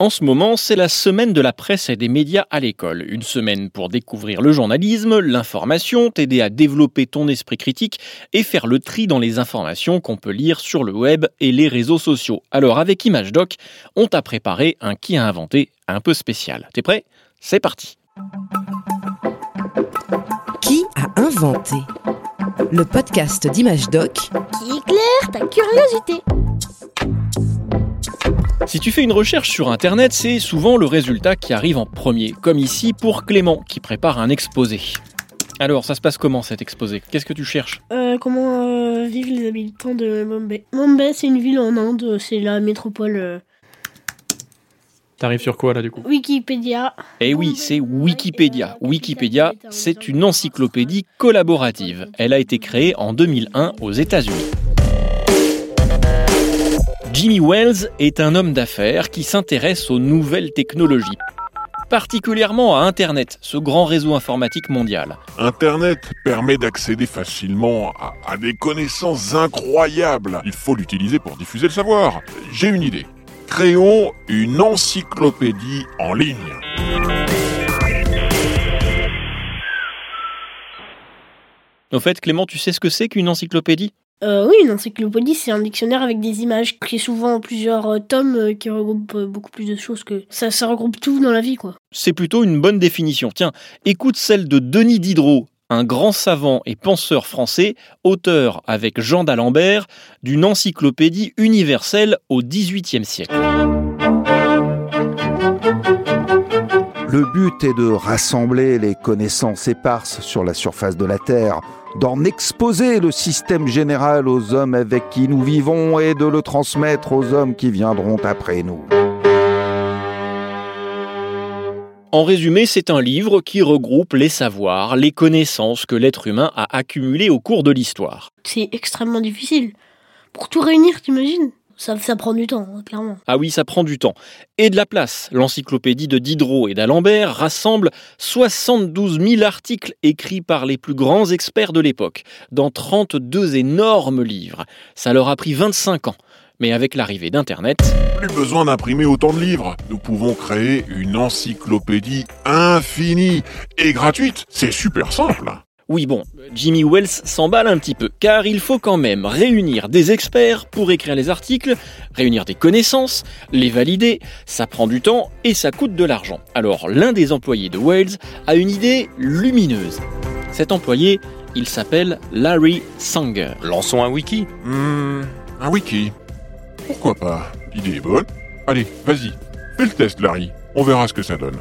En ce moment, c'est la semaine de la presse et des médias à l'école. Une semaine pour découvrir le journalisme, l'information, t'aider à développer ton esprit critique et faire le tri dans les informations qu'on peut lire sur le web et les réseaux sociaux. Alors avec ImageDoc, on t'a préparé un qui a inventé un peu spécial. T'es prêt? C'est parti. Qui a inventé Le podcast d'ImageDoc qui éclaire ta curiosité. Si tu fais une recherche sur Internet, c'est souvent le résultat qui arrive en premier, comme ici pour Clément qui prépare un exposé. Alors, ça se passe comment cet exposé? Qu'est-ce que tu cherches? Euh, comment euh, vivent les habitants de Mumbai? Mumbai, c'est une ville en Inde, c'est la métropole euh, T'arrives sur quoi là du coup? Wikipédia. Eh oui, c'est Wikipédia. Wikipédia, c'est une encyclopédie collaborative. Elle a été créée en 2001 aux États-Unis. Jimmy Wells est un homme d'affaires qui s'intéresse aux nouvelles technologies, particulièrement à Internet, ce grand réseau informatique mondial. Internet permet d'accéder facilement à, à des connaissances incroyables. Il faut l'utiliser pour diffuser le savoir. J'ai une idée. Créons une encyclopédie en ligne. Au fait, Clément, tu sais ce que c'est qu'une encyclopédie? Euh, oui, une encyclopédie, c'est un dictionnaire avec des images qui est souvent en plusieurs euh, tomes euh, qui regroupent euh, beaucoup plus de choses que ça, ça regroupe tout dans la vie, quoi. C'est plutôt une bonne définition. Tiens, écoute celle de Denis Diderot, un grand savant et penseur français, auteur avec Jean d'Alembert d'une encyclopédie universelle au XVIIIe siècle. Le but est de rassembler les connaissances éparses sur la surface de la Terre, d'en exposer le système général aux hommes avec qui nous vivons et de le transmettre aux hommes qui viendront après nous. En résumé, c'est un livre qui regroupe les savoirs, les connaissances que l'être humain a accumulées au cours de l'histoire. C'est extrêmement difficile. Pour tout réunir, t'imagines? Ça, ça prend du temps, hein, clairement. Ah oui, ça prend du temps. Et de la place. L'encyclopédie de Diderot et d'Alembert rassemble 72 000 articles écrits par les plus grands experts de l'époque, dans 32 énormes livres. Ça leur a pris 25 ans. Mais avec l'arrivée d'Internet, Plus besoin d'imprimer autant de livres. Nous pouvons créer une encyclopédie infinie et gratuite. C'est super simple. Oui bon, Jimmy Wells s'emballe un petit peu, car il faut quand même réunir des experts pour écrire les articles, réunir des connaissances, les valider, ça prend du temps et ça coûte de l'argent. Alors l'un des employés de Wells a une idée lumineuse. Cet employé, il s'appelle Larry Sanger. Lançons un wiki. Hmm, un wiki. Pourquoi pas? L'idée est bonne. Allez, vas-y. Fais le test, Larry. On verra ce que ça donne.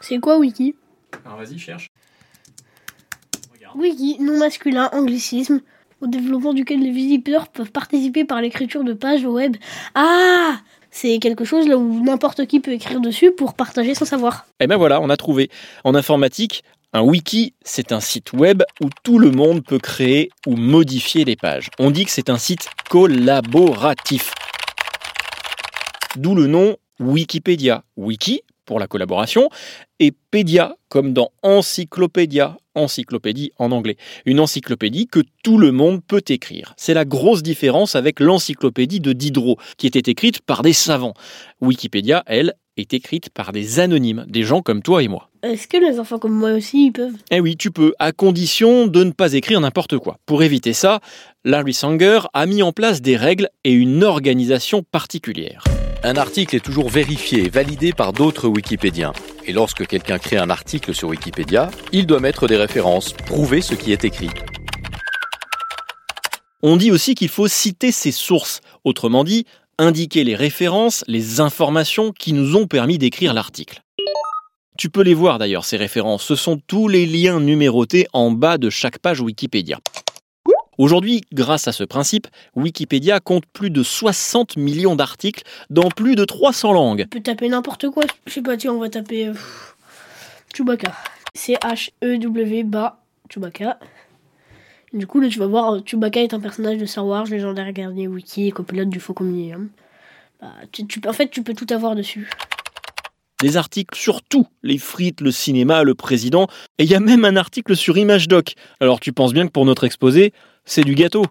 C'est quoi Wiki? Alors vas-y, cherche. Wiki, nom masculin, anglicisme, au développement duquel les visiteurs peuvent participer par l'écriture de pages au web. Ah C'est quelque chose là où n'importe qui peut écrire dessus pour partager son savoir. Eh ben voilà, on a trouvé. En informatique, un wiki, c'est un site web où tout le monde peut créer ou modifier les pages. On dit que c'est un site collaboratif. D'où le nom Wikipédia. Wiki pour la collaboration et pédia comme dans encyclopédia, encyclopédie en anglais. Une encyclopédie que tout le monde peut écrire. C'est la grosse différence avec l'encyclopédie de Diderot qui était écrite par des savants. Wikipédia, elle, est écrite par des anonymes, des gens comme toi et moi. Est-ce que les enfants comme moi aussi ils peuvent? Eh oui, tu peux, à condition de ne pas écrire n'importe quoi. Pour éviter ça, Larry Sanger a mis en place des règles et une organisation particulière. Un article est toujours vérifié et validé par d'autres Wikipédiens. Et lorsque quelqu'un crée un article sur Wikipédia, il doit mettre des références, prouver ce qui est écrit. On dit aussi qu'il faut citer ses sources, autrement dit, indiquer les références, les informations qui nous ont permis d'écrire l'article. Tu peux les voir d'ailleurs, ces références, ce sont tous les liens numérotés en bas de chaque page Wikipédia. Aujourd'hui, grâce à ce principe, Wikipédia compte plus de 60 millions d'articles dans plus de 300 langues. On peut taper n'importe quoi. Je sais pas, tiens, on va taper euh, Chewbacca. C-H-E-W bas Chewbacca. Du coup, là, tu vas voir, euh, Chewbacca est un personnage de Star Wars, légendaire gardien wiki et copilote du Faucon Millennium. Bah, tu, tu- en fait, tu peux tout avoir dessus. Des articles sur tout, les frites, le cinéma, le président, et il y a même un article sur ImageDoc. Alors tu penses bien que pour notre exposé, c'est du gâteau.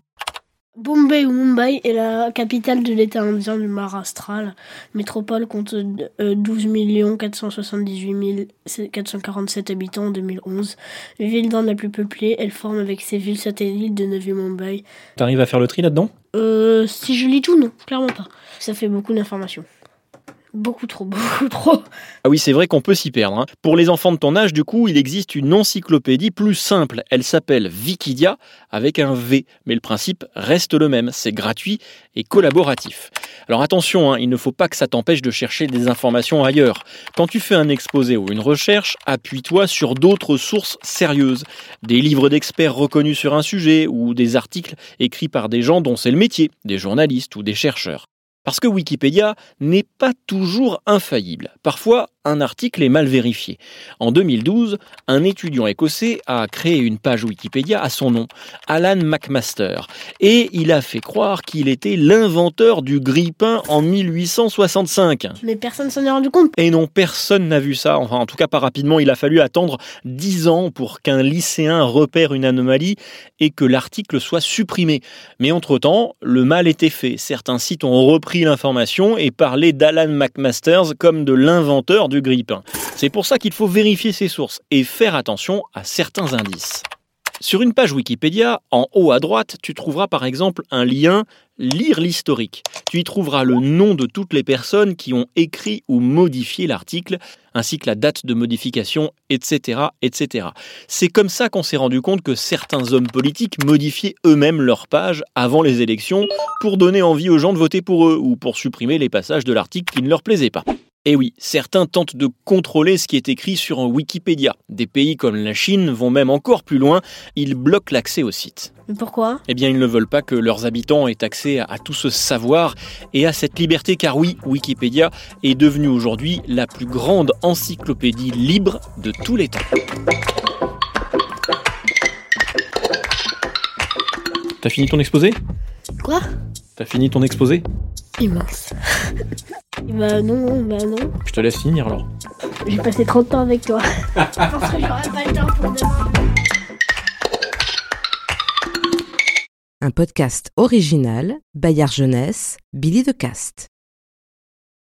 Bombay ou Mumbai est la capitale de l'État indien du Maharashtra. Métropole compte euh, 12 478 447 habitants en 2011. Ville d'Inde la plus peuplée, elle forme avec ses villes satellites de Navi Mumbai. T'arrives à faire le tri là-dedans? Euh, si je lis tout, non, clairement pas. Ça fait beaucoup d'informations. Beaucoup trop, beaucoup trop. Ah oui, c'est vrai qu'on peut s'y perdre. hein. Pour les enfants de ton âge, du coup, il existe une encyclopédie plus simple. Elle s'appelle Wikidia avec un V. Mais le principe reste le même. C'est gratuit et collaboratif. Alors attention, hein, il ne faut pas que ça t'empêche de chercher des informations ailleurs. Quand tu fais un exposé ou une recherche, appuie-toi sur d'autres sources sérieuses. Des livres d'experts reconnus sur un sujet ou des articles écrits par des gens dont c'est le métier, des journalistes ou des chercheurs. Parce que Wikipédia n'est pas toujours infaillible. Parfois, un article est mal vérifié. En 2012, un étudiant écossais a créé une page Wikipédia à son nom, Alan McMaster, et il a fait croire qu'il était l'inventeur du grille-pain en 1865. Mais personne s'en est rendu compte. Et non, personne n'a vu ça, enfin en tout cas pas rapidement, il a fallu attendre 10 ans pour qu'un lycéen repère une anomalie et que l'article soit supprimé. Mais entre-temps, le mal était fait. Certains sites ont repris l'information et parlé d'Alan McMasters comme de l'inventeur du grille-pain. C'est pour ça qu'il faut vérifier ses sources et faire attention à certains indices. Sur une page Wikipédia, en haut à droite, tu trouveras par exemple un lien Lire l'historique. Tu y trouveras le nom de toutes les personnes qui ont écrit ou modifié l'article, ainsi que la date de modification, etc. etc. C'est comme ça qu'on s'est rendu compte que certains hommes politiques modifiaient eux-mêmes leur page avant les élections pour donner envie aux gens de voter pour eux ou pour supprimer les passages de l'article qui ne leur plaisaient pas. Et oui, certains tentent de contrôler ce qui est écrit sur un Wikipédia. Des pays comme la Chine vont même encore plus loin, ils bloquent l'accès au site. Mais pourquoi? Eh bien, ils ne veulent pas que leurs habitants aient accès à tout ce savoir et à cette liberté, car oui, Wikipédia est devenue aujourd'hui la plus grande encyclopédie libre de tous les temps. T'as fini ton exposé? Quoi? T'as fini ton exposé? Immense. bah non, bah non. Je te laisse finir alors. J'ai passé 30 ans avec toi. Je pense que j'aurai pas le temps pour demain. Un podcast original, Bayard Jeunesse, Billy de Cast.